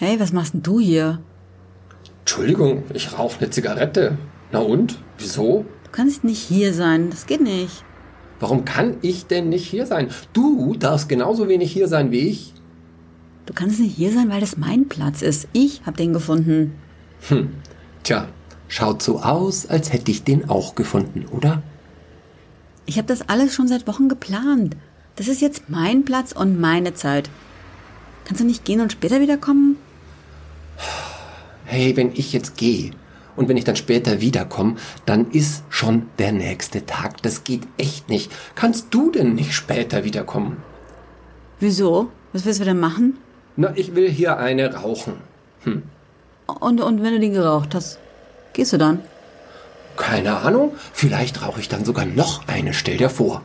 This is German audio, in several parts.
Hey, was machst denn du hier? Entschuldigung, ich rauche eine Zigarette. Na und? Wieso? Du kannst nicht hier sein. Das geht nicht. Warum kann ich denn nicht hier sein? Du darfst genauso wenig hier sein wie ich. Du kannst nicht hier sein, weil das mein Platz ist. Ich hab den gefunden. Hm. Tja, schaut so aus, als hätte ich den auch gefunden, oder? Ich habe das alles schon seit Wochen geplant. Das ist jetzt mein Platz und meine Zeit. Kannst du nicht gehen und später wiederkommen? Hey, wenn ich jetzt gehe und wenn ich dann später wiederkomme, dann ist schon der nächste Tag. Das geht echt nicht. Kannst du denn nicht später wiederkommen? Wieso? Was willst du denn machen? Na, ich will hier eine rauchen. Hm. Und, und wenn du den geraucht hast, gehst du dann? Keine Ahnung. Vielleicht rauche ich dann sogar noch eine. Stell dir vor.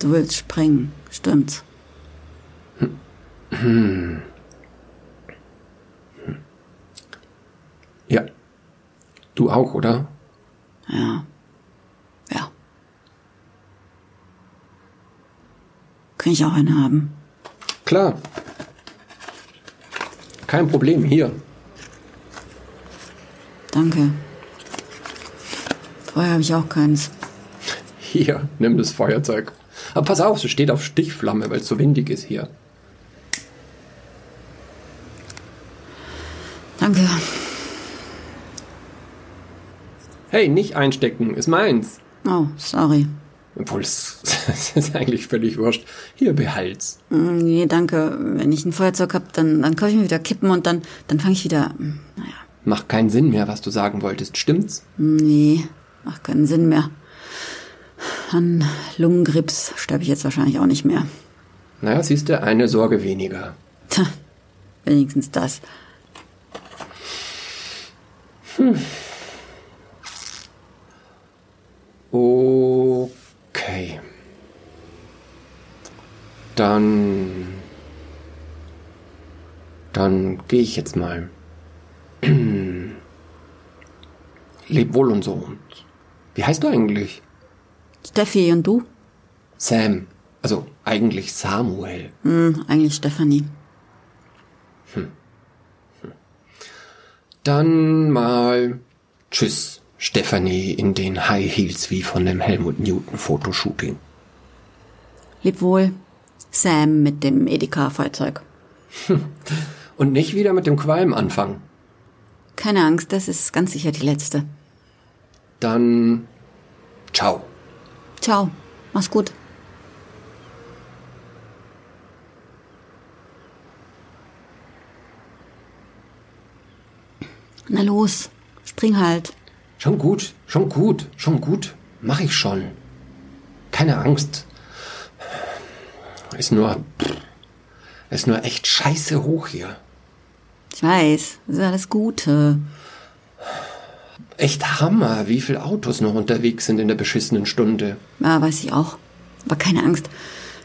Du willst springen, stimmt's? Hm. Ja. Du auch, oder? Ja. Ja. Kann ich auch einen haben? Klar. Kein Problem, hier. Danke. Vorher habe ich auch keins. Hier, nimm das Feuerzeug. Aber pass auf, es steht auf Stichflamme, weil es so windig ist hier. Danke. Hey, nicht einstecken, ist meins. Oh, sorry. Obwohl, es ist eigentlich völlig wurscht. Hier, behalt's. Mm, Nee, danke. Wenn ich ein Feuerzeug hab, dann, dann kaufe ich mir wieder Kippen und dann, dann fange ich wieder. mm, Naja. Macht keinen Sinn mehr, was du sagen wolltest, stimmt's? Nee, macht keinen Sinn mehr. An Lungenkrebs sterbe ich jetzt wahrscheinlich auch nicht mehr. Naja, siehst du, eine Sorge weniger. Tja, wenigstens das. Okay. Dann. Dann gehe ich jetzt mal. Leb wohl und so. Und wie heißt du eigentlich? Steffi und du? Sam. Also eigentlich Samuel. Hm, eigentlich Stefanie. Dann mal Tschüss, Stephanie in den High Heels wie von dem Helmut Newton Fotoshooting. Leb wohl. Sam mit dem Edeka-Feuerzeug. Und nicht wieder mit dem Qualm anfangen. Keine Angst, das ist ganz sicher die letzte. Dann ciao. Ciao, mach's gut. Na los, spring halt. Schon gut, schon gut, schon gut. Mach ich schon. Keine Angst. Ist nur. Ist nur echt scheiße hoch hier. Ich weiß, das ist alles Gute. Echt Hammer, wie viele Autos noch unterwegs sind in der beschissenen Stunde. Ja, weiß ich auch. Aber keine Angst.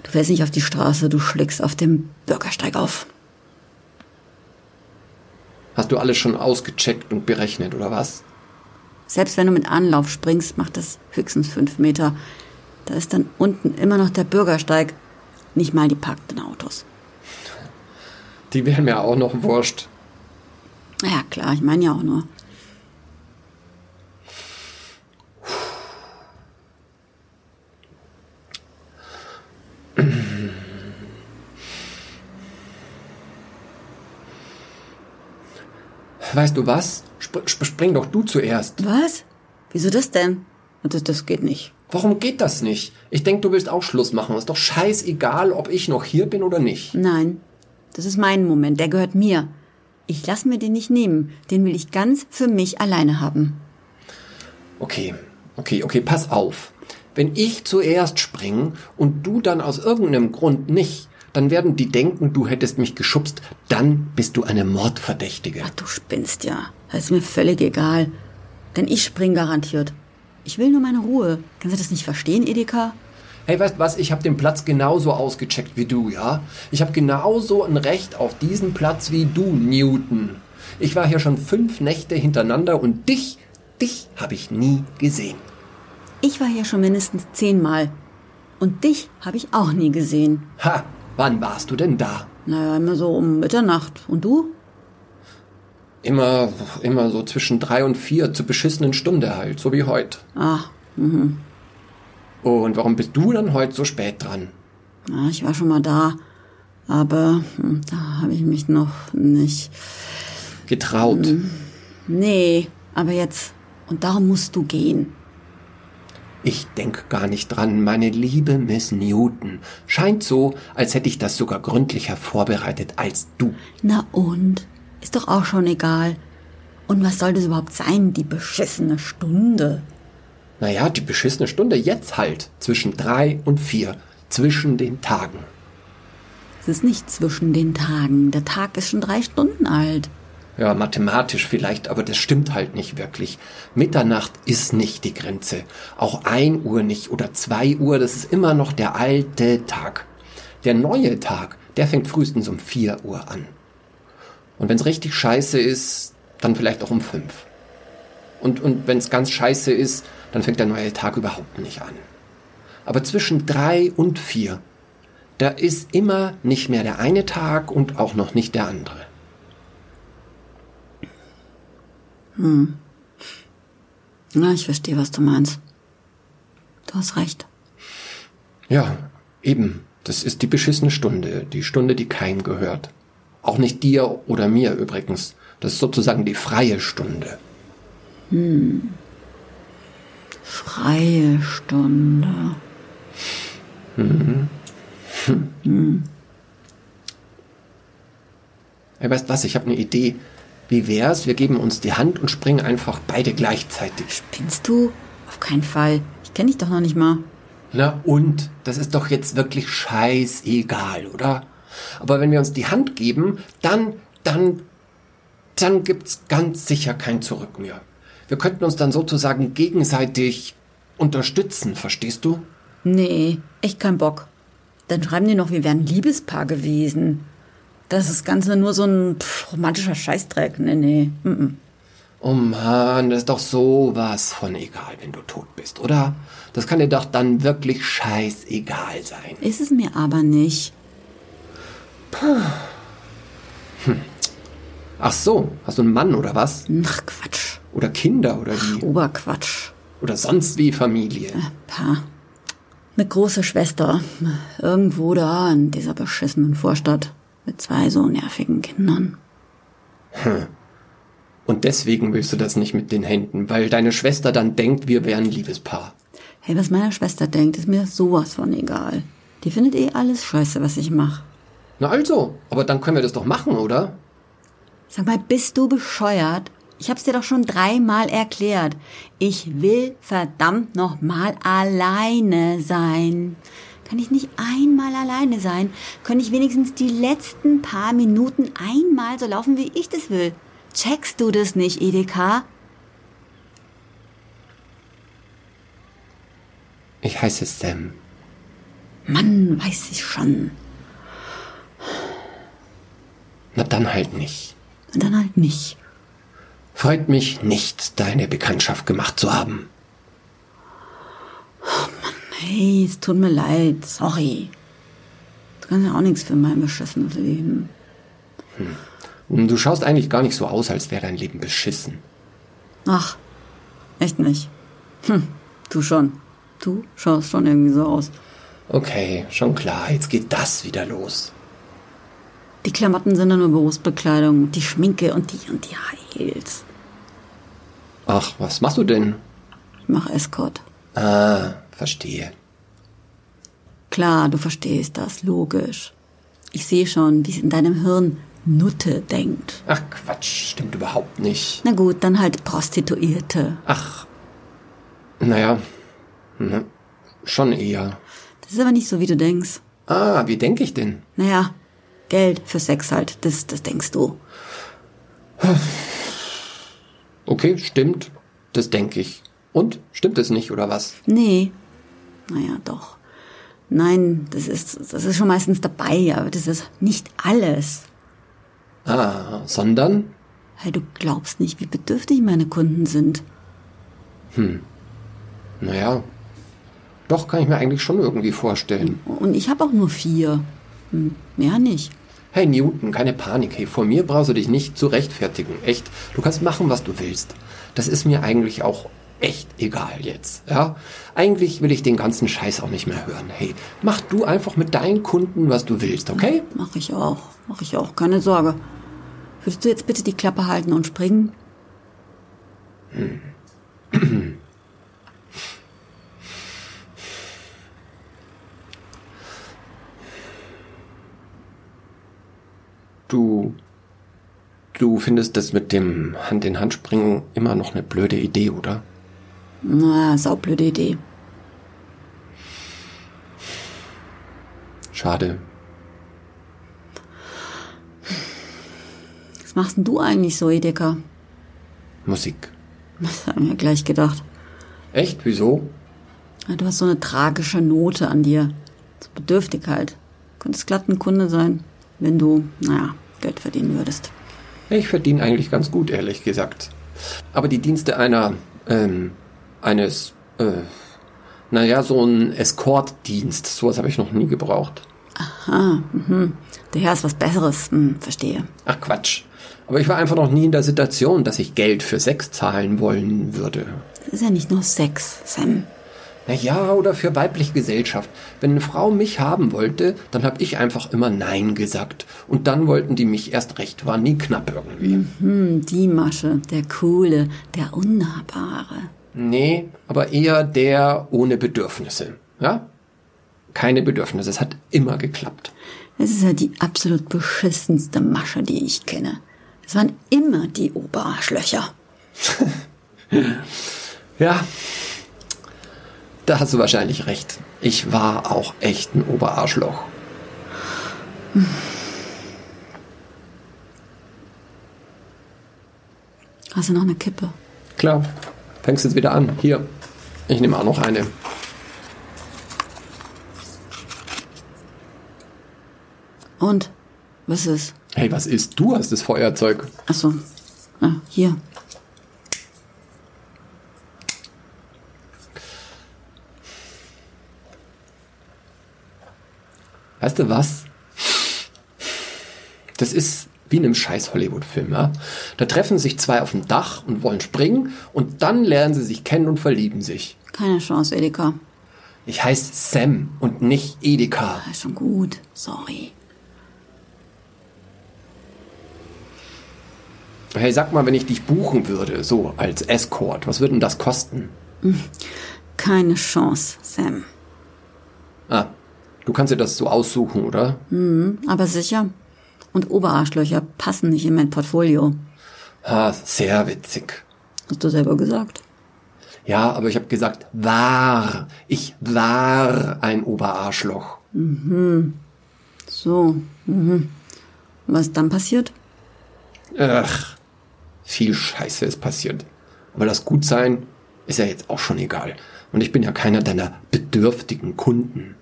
Du fährst nicht auf die Straße, du schlägst auf dem Bürgersteig auf. Hast du alles schon ausgecheckt und berechnet, oder was? Selbst wenn du mit Anlauf springst, macht das höchstens fünf Meter. Da ist dann unten immer noch der Bürgersteig. Nicht mal die parkenden Autos. Die wären mir auch noch wurscht. Ja, klar, ich meine ja auch nur. Weißt du was? Sp sp spring doch du zuerst. Was? Wieso das denn? Das, das geht nicht. Warum geht das nicht? Ich denk, du willst auch Schluss machen. Ist doch scheißegal, ob ich noch hier bin oder nicht. Nein, das ist mein Moment, der gehört mir. Ich lass mir den nicht nehmen. Den will ich ganz für mich alleine haben. Okay, okay, okay, pass auf. Wenn ich zuerst spring und du dann aus irgendeinem Grund nicht, dann werden die denken, du hättest mich geschubst. Dann bist du eine Mordverdächtige. Ach, du spinnst ja. Das ist mir völlig egal. Denn ich spring garantiert. Ich will nur meine Ruhe. Kannst du das nicht verstehen, Edeka? Hey, weißt was? Ich habe den Platz genauso ausgecheckt wie du, ja? Ich habe genauso ein Recht auf diesen Platz wie du, Newton. Ich war hier schon fünf Nächte hintereinander und dich, dich habe ich nie gesehen. Ich war hier schon mindestens zehnmal. Und dich habe ich auch nie gesehen. Ha, Wann warst du denn da? Naja, immer so um Mitternacht. Und du? Immer, immer so zwischen drei und vier zur beschissenen Stunde halt, so wie heute. Ah, Und warum bist du dann heute so spät dran? ja, ich war schon mal da. Aber hm, da habe ich mich noch nicht. Getraut. Nee, aber jetzt. Und darum musst du gehen. Ich denk gar nicht dran, meine liebe Miss Newton. Scheint so, als hätte ich das sogar gründlicher vorbereitet als du. Na und? Ist doch auch schon egal. Und was soll das überhaupt sein, die beschissene Stunde? Naja, die beschissene Stunde jetzt halt. Zwischen drei und vier. Zwischen den Tagen. Es ist nicht zwischen den Tagen. Der Tag ist schon drei Stunden alt. Ja, mathematisch vielleicht, aber das stimmt halt nicht wirklich. Mitternacht ist nicht die Grenze. Auch ein Uhr nicht oder zwei Uhr, das ist immer noch der alte Tag. Der neue Tag, der fängt frühestens um vier Uhr an. Und wenn's richtig scheiße ist, dann vielleicht auch um fünf. Und, und wenn's ganz scheiße ist, dann fängt der neue Tag überhaupt nicht an. Aber zwischen drei und vier, da ist immer nicht mehr der eine Tag und auch noch nicht der andere. Na, ich verstehe, was du meinst. Du hast recht. Ja, eben. Das ist die beschissene Stunde, die Stunde, die keinem gehört. Auch nicht dir oder mir übrigens. Das ist sozusagen die freie Stunde. Freie Stunde. Hey, weißt was, ich habe eine Idee. Wie wär's, wir geben uns die Hand und springen einfach beide gleichzeitig. Spinnst du? Auf keinen Fall. Ich kenne dich doch noch nicht mal. Na und? Das ist doch jetzt wirklich scheißegal, oder? Aber wenn wir uns die Hand geben, dann, dann, dann gibt's ganz sicher kein Zurück mehr. Wir könnten uns dann sozusagen gegenseitig unterstützen, verstehst du? Nee, echt kein Bock. Dann schreiben die noch, wir wären Liebespaar gewesen. Das ist das Ganze nur so ein pff, romantischer Scheißdreck. Nee, nee. Mm -mm. Oh Mann, das ist doch sowas von egal, wenn du tot bist, oder? Das kann dir doch dann wirklich scheißegal sein. Ist es mir aber nicht. Ach so, hast du einen Mann oder was? Ach, Quatsch. Oder Kinder oder wie? Oberquatsch. Oder sonst wie Familie? Pa. Eine große Schwester. Irgendwo da in dieser beschissenen Vorstadt. Mit zwei so nervigen Kindern. Und deswegen willst du das nicht mit den Händen, weil deine Schwester dann denkt, wir wären ein Liebespaar. Hey, was meine Schwester denkt, ist mir sowas von egal. Die findet eh alles scheiße, was ich mache. Na also, aber dann können wir das doch machen, oder? Sag mal, bist du bescheuert? Ich hab's dir doch schon dreimal erklärt. Ich will verdammt noch mal alleine sein. Kann ich nicht einmal alleine sein? Kann ich wenigstens die letzten paar Minuten einmal so laufen, wie ich das will? Checkst du das nicht, Edeka? Ich heiße Sam. Mann, weiß ich schon. Na dann halt nicht. Und dann halt nicht. Freut mich nicht, deine Bekanntschaft gemacht zu haben. Hey, es tut mir leid. Sorry. Du kannst ja auch nichts für mein beschissenes Leben. Du schaust eigentlich gar nicht so aus, als wäre dein Leben beschissen. Ach, echt nicht. Hm, du schon. Du schaust schon irgendwie so aus. Okay, schon klar, jetzt geht das wieder los. Die Klamotten sind nur Berufsbekleidung, die Schminke und die und die Heils. Ach, was machst du denn? Ich mach Escort. Ah, verstehe. Klar, du verstehst das, logisch. Ich sehe schon, wie es in deinem Hirn Nutte denkt. Ach Quatsch, stimmt überhaupt nicht. Na gut, dann halt Prostituierte. Ach, naja, ne, schon eher. Das ist aber nicht so, wie du denkst. Ah, wie denke ich denn? Naja, Geld für Sex halt, das, das denkst du. Okay, stimmt, das denke ich. Und, stimmt es nicht, oder was? Nee. Naja, doch. Nein, das ist, das ist schon meistens dabei, aber das ist nicht alles. Ah, sondern? Hey, du glaubst nicht, wie bedürftig meine Kunden sind. Naja, doch kann ich mir eigentlich schon irgendwie vorstellen. Und ich habe auch nur vier. Hm, mehr nicht. Hey Newton, keine Panik. Hey, vor mir brauchst du dich nicht zu rechtfertigen. Echt. Du kannst machen, was du willst. Das ist mir eigentlich auch echt egal jetzt. Ja? Eigentlich will ich den ganzen Scheiß auch nicht mehr hören. Hey, mach du einfach mit deinen Kunden, was du willst, okay? Mach ich auch. Mach ich auch. Keine Sorge. Würdest du jetzt bitte die Klappe halten und springen? Hm. Du. Du findest das mit dem Hand in Hand springen immer noch eine blöde Idee, oder? Na, saublöde Idee. Schade. Was machst denn du eigentlich so, Edeka? Musik. Das haben wir gleich gedacht. Echt? Wieso? Du hast so eine tragische Note an dir. So Bedürftigkeit. Könntest glatt ein Kunde sein, wenn du, naja, Geld verdienen würdest. Ich verdiene eigentlich ganz gut, ehrlich gesagt. Aber die Dienste einer, ähm, eines, äh, naja, so ein Escortdienst, sowas habe ich noch nie gebraucht. Aha, mhm. Der Herr ist was Besseres, hm, verstehe. Ach Quatsch. Aber ich war einfach noch nie in der Situation, dass ich Geld für Sex zahlen wollen würde. Das ist ja nicht nur Sex, Sam. Na ja, oder für weibliche Gesellschaft. Wenn eine Frau mich haben wollte, dann habe ich einfach immer Nein gesagt. Und dann wollten die mich erst recht. War nie knapp irgendwie. Mhm, die Masche, der Coole, der Unnahbare. Nee, aber eher der ohne Bedürfnisse. Ja? Keine Bedürfnisse. Es hat immer geklappt. Es ist ja die absolut beschissenste Masche, die ich kenne. Es waren immer die Oberarschlöcher. ja, da hast du wahrscheinlich recht. Ich war auch echt ein Oberarschloch. Hast du noch eine Kippe? Klar. Fängst jetzt wieder an. Hier. Ich nehme auch noch eine. Und? Was ist? Hey, was ist? Du hast das Feuerzeug. Ach so. Ah, hier. Weißt du was? Das ist wie in einem scheiß Hollywood-Film, ja? Da treffen sich zwei auf dem Dach und wollen springen und dann lernen sie sich kennen und verlieben sich. Keine Chance, Edeka. Ich heiße Sam und nicht Edeka. Ja, schon gut. Sorry. Hey, sag mal, wenn ich dich buchen würde, so als Escort, was würde denn das kosten? Keine Chance, Sam. Ah, du kannst dir das so aussuchen, oder? Mhm, aber sicher. Und Oberarschlöcher passen nicht in mein Portfolio. Ah, sehr witzig. Hast du selber gesagt. Ja, aber ich habe gesagt, war. Ich war ein Oberarschloch. Mhm. So. Mhm. Was dann passiert? Ach, viel Scheiße ist passiert. Aber das Gutsein ist ja jetzt auch schon egal. Und ich bin ja keiner deiner bedürftigen Kunden.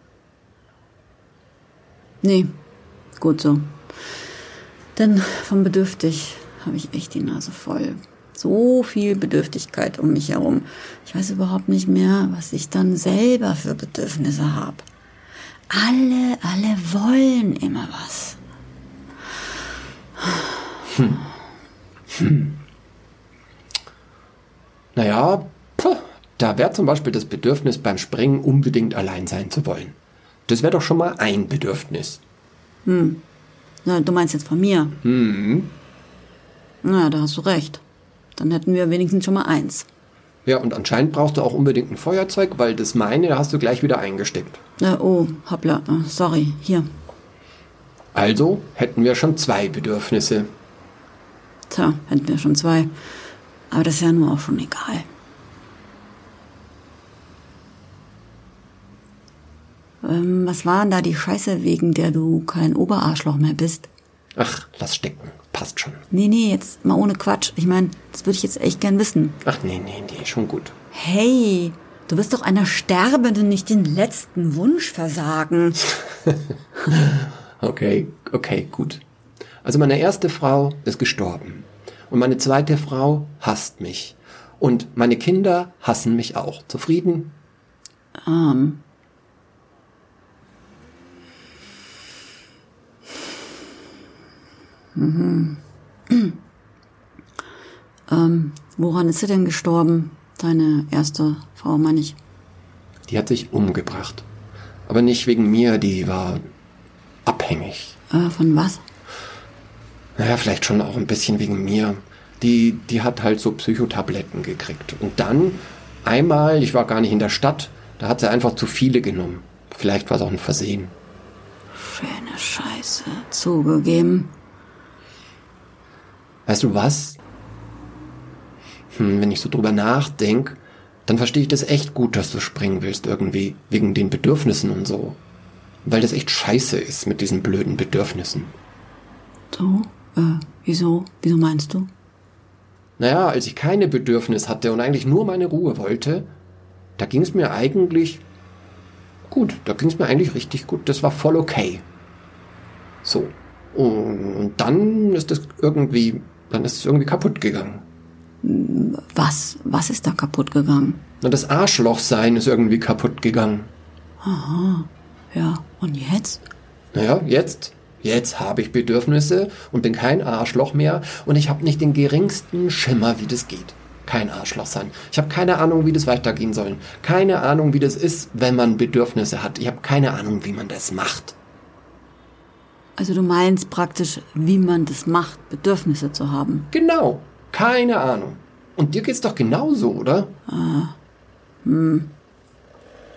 Nee, gut so. Denn vom Bedürftig habe ich echt die Nase voll. So viel Bedürftigkeit um mich herum. Ich weiß überhaupt nicht mehr, was ich dann selber für Bedürfnisse habe. Alle, alle wollen immer was. Hm. Hm. Naja, puh, da wäre zum Beispiel das Bedürfnis beim Springen unbedingt allein sein zu wollen. Das wäre doch schon mal ein Bedürfnis. Hm. Na, du meinst jetzt von mir? Hm. Na, da hast du recht. Dann hätten wir wenigstens schon mal eins. Ja, und anscheinend brauchst du auch unbedingt ein Feuerzeug, weil das meine hast du gleich wieder eingesteckt. Äh, oh, hoppla, äh, sorry, hier. Also hätten wir schon zwei Bedürfnisse. Tja, hätten wir schon zwei. Aber das ist ja nur auch schon egal. Ähm, was war denn da die Scheiße, wegen der du kein Oberarschloch mehr bist? Ach, lass stecken. Passt schon. Nee, nee, jetzt mal ohne Quatsch. Ich meine, das würde ich jetzt echt gern wissen. Ach, nee, nee, nee, schon gut. Hey, du wirst doch einer Sterbenden nicht den letzten Wunsch versagen. okay, okay, gut. Also meine erste Frau ist gestorben. Und meine zweite Frau hasst mich. Und meine Kinder hassen mich auch. Zufrieden? Ähm. Ähm, woran ist sie denn gestorben? Deine erste Frau, meine ich. Die hat sich umgebracht. Aber nicht wegen mir, die war abhängig. Äh, von was? Naja, vielleicht schon auch ein bisschen wegen mir. Die, die hat halt so Psychotabletten gekriegt. Und dann einmal, ich war gar nicht in der Stadt, da hat sie einfach zu viele genommen. Vielleicht war es auch ein Versehen. Schöne Scheiße. Zugegeben. Weißt du was? Hm, wenn ich so drüber nachdenk, dann verstehe ich das echt gut, dass du springen willst irgendwie. Wegen den Bedürfnissen und so. Weil das echt scheiße ist mit diesen blöden Bedürfnissen. So? Äh, wieso? Wieso meinst du? Naja, als ich keine Bedürfnis hatte und eigentlich nur meine Ruhe wollte, da ging es mir eigentlich gut. Da ging es mir eigentlich richtig gut. Das war voll okay. So. Und dann ist es irgendwie, dann ist es irgendwie kaputt gegangen. Was? Was ist da kaputt gegangen? Und das Arschlochsein ist irgendwie kaputt gegangen. Ja, und jetzt? Naja, jetzt, jetzt habe ich Bedürfnisse und bin kein Arschloch mehr und ich habe nicht den geringsten Schimmer, wie das geht. Kein Arschloch sein. Ich habe keine Ahnung, wie das weitergehen soll. Keine Ahnung, wie das ist, wenn man Bedürfnisse hat. Ich habe keine Ahnung, wie man das macht. Also du meinst praktisch, wie man das macht, Bedürfnisse zu haben. Genau. Keine Ahnung. Und dir geht's doch genauso, oder?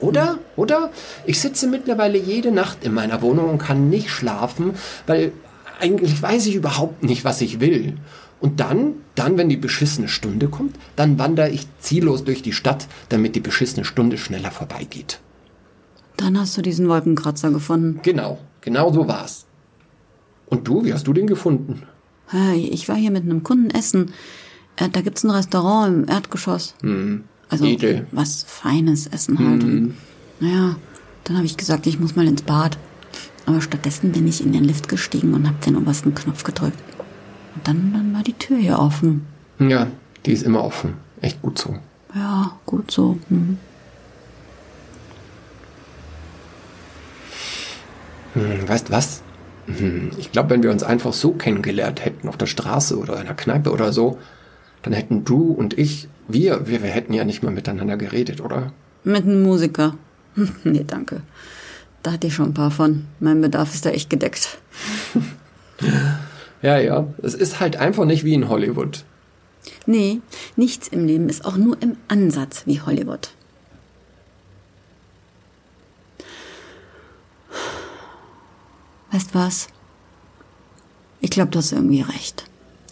Oder? Oder? Ich sitze mittlerweile jede Nacht in meiner Wohnung und kann nicht schlafen, weil eigentlich weiß ich überhaupt nicht, was ich will. Und dann, dann, wenn die beschissene Stunde kommt, dann wandere ich ziellos durch die Stadt, damit die beschissene Stunde schneller vorbeigeht. Dann hast du diesen Wolkenkratzer gefunden. Genau, genau so war's. Und du, wie hast du den gefunden? Ich war hier mit einem Kunden essen. Äh, da gibt's ein Restaurant im Erdgeschoss. Also Edel. was Feines essen halt. Und, naja, dann habe ich gesagt, ich muss mal ins Bad. Aber stattdessen bin ich in den Lift gestiegen und habe den obersten Knopf gedrückt. Und dann, dann war die Tür hier offen. Ja, die ist immer offen. Echt gut so. Ja, gut so. Mhm. Hm, weißt was? Hm, Ich glaube, wenn wir uns einfach so kennengelernt hätten, auf der Straße oder in der Kneipe oder so, dann hätten du und ich, wir, wir, wir hätten ja nicht mal miteinander geredet, oder? Mit einem Musiker. nee, danke. Da hatte ich schon ein paar von. Mein Bedarf ist da echt gedeckt. Ja, ja. Es ist halt einfach nicht wie in Hollywood. Nee, nichts im Leben ist auch nur im Ansatz wie Hollywood. Weißt was? Ich glaube, du hast irgendwie recht.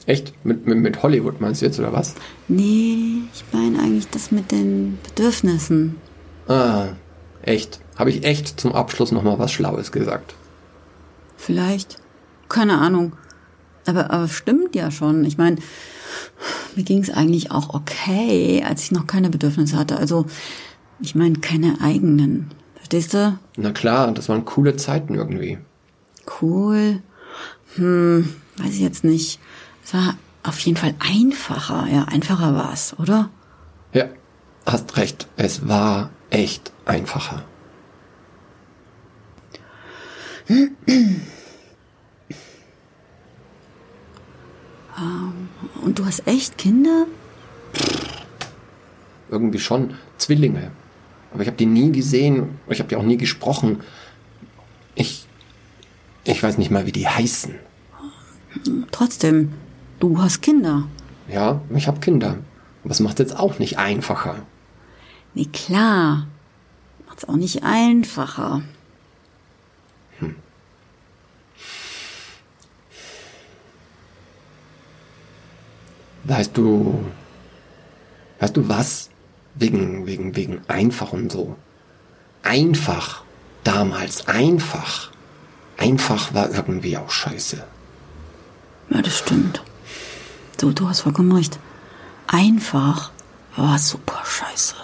Echt? Mit, mit, mit Hollywood meinst du jetzt, oder was? Nee, ich meine eigentlich das mit den Bedürfnissen. Ah, echt. Habe ich echt zum Abschluss nochmal was Schlaues gesagt. Vielleicht. Keine Ahnung. Aber, aber stimmt ja schon. Ich meine, mir ging es eigentlich auch okay, als ich noch keine Bedürfnisse hatte. Also, ich meine, keine eigenen. Verstehst du? Na klar, das waren coole Zeiten irgendwie. Cool. Hm, weiß ich jetzt nicht. Es war auf jeden Fall einfacher. Ja, einfacher war es, oder? Ja, hast recht. Es war echt einfacher. Und du hast echt Kinder? Irgendwie schon. Zwillinge. Aber ich habe die nie gesehen. Ich habe die auch nie gesprochen. Ich. Weiß nicht mal, wie die heißen. Trotzdem, du hast Kinder. Ja, ich habe Kinder. Aber es macht jetzt auch nicht einfacher. Nee, klar. Macht's auch nicht einfacher. Weißt du. Weißt du was? Wegen, wegen, wegen einfach und so. Einfach. Damals. Einfach. Einfach war irgendwie auch scheiße. Ja, das stimmt. Du, du hast vollkommen recht. Einfach war super scheiße.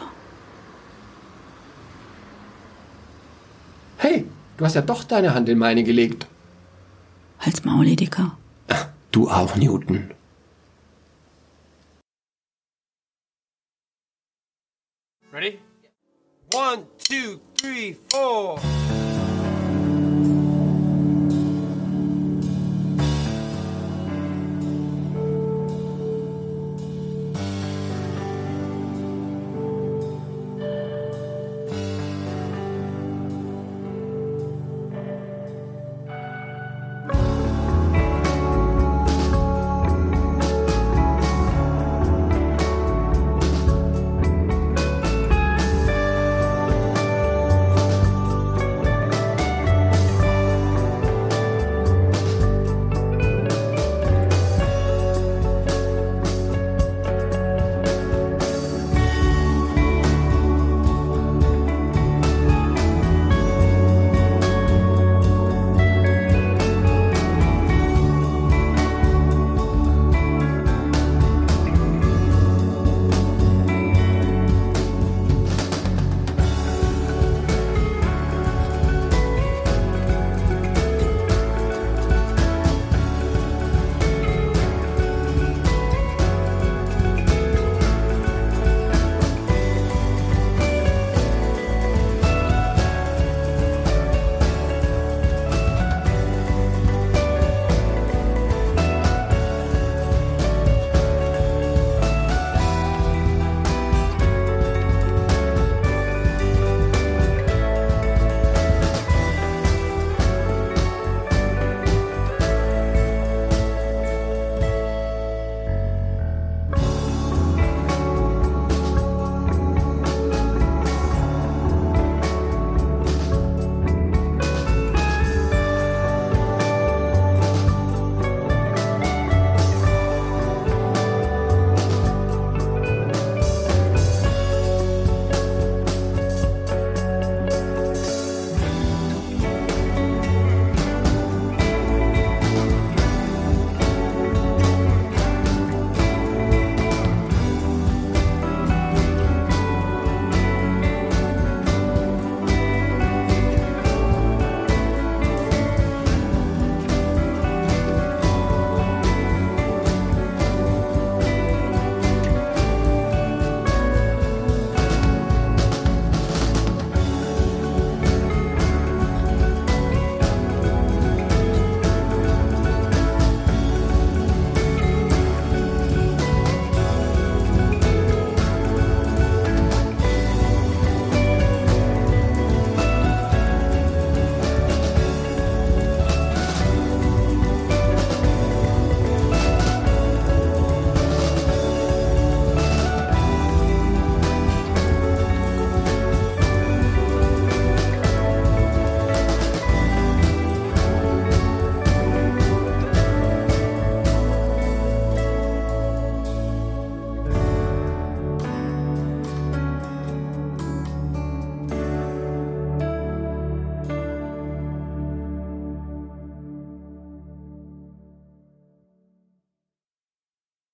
Hey, du hast ja doch deine Hand in meine gelegt. Halt's Maul, Edeka. Du auch, Newton. Ready? One, two, three, four.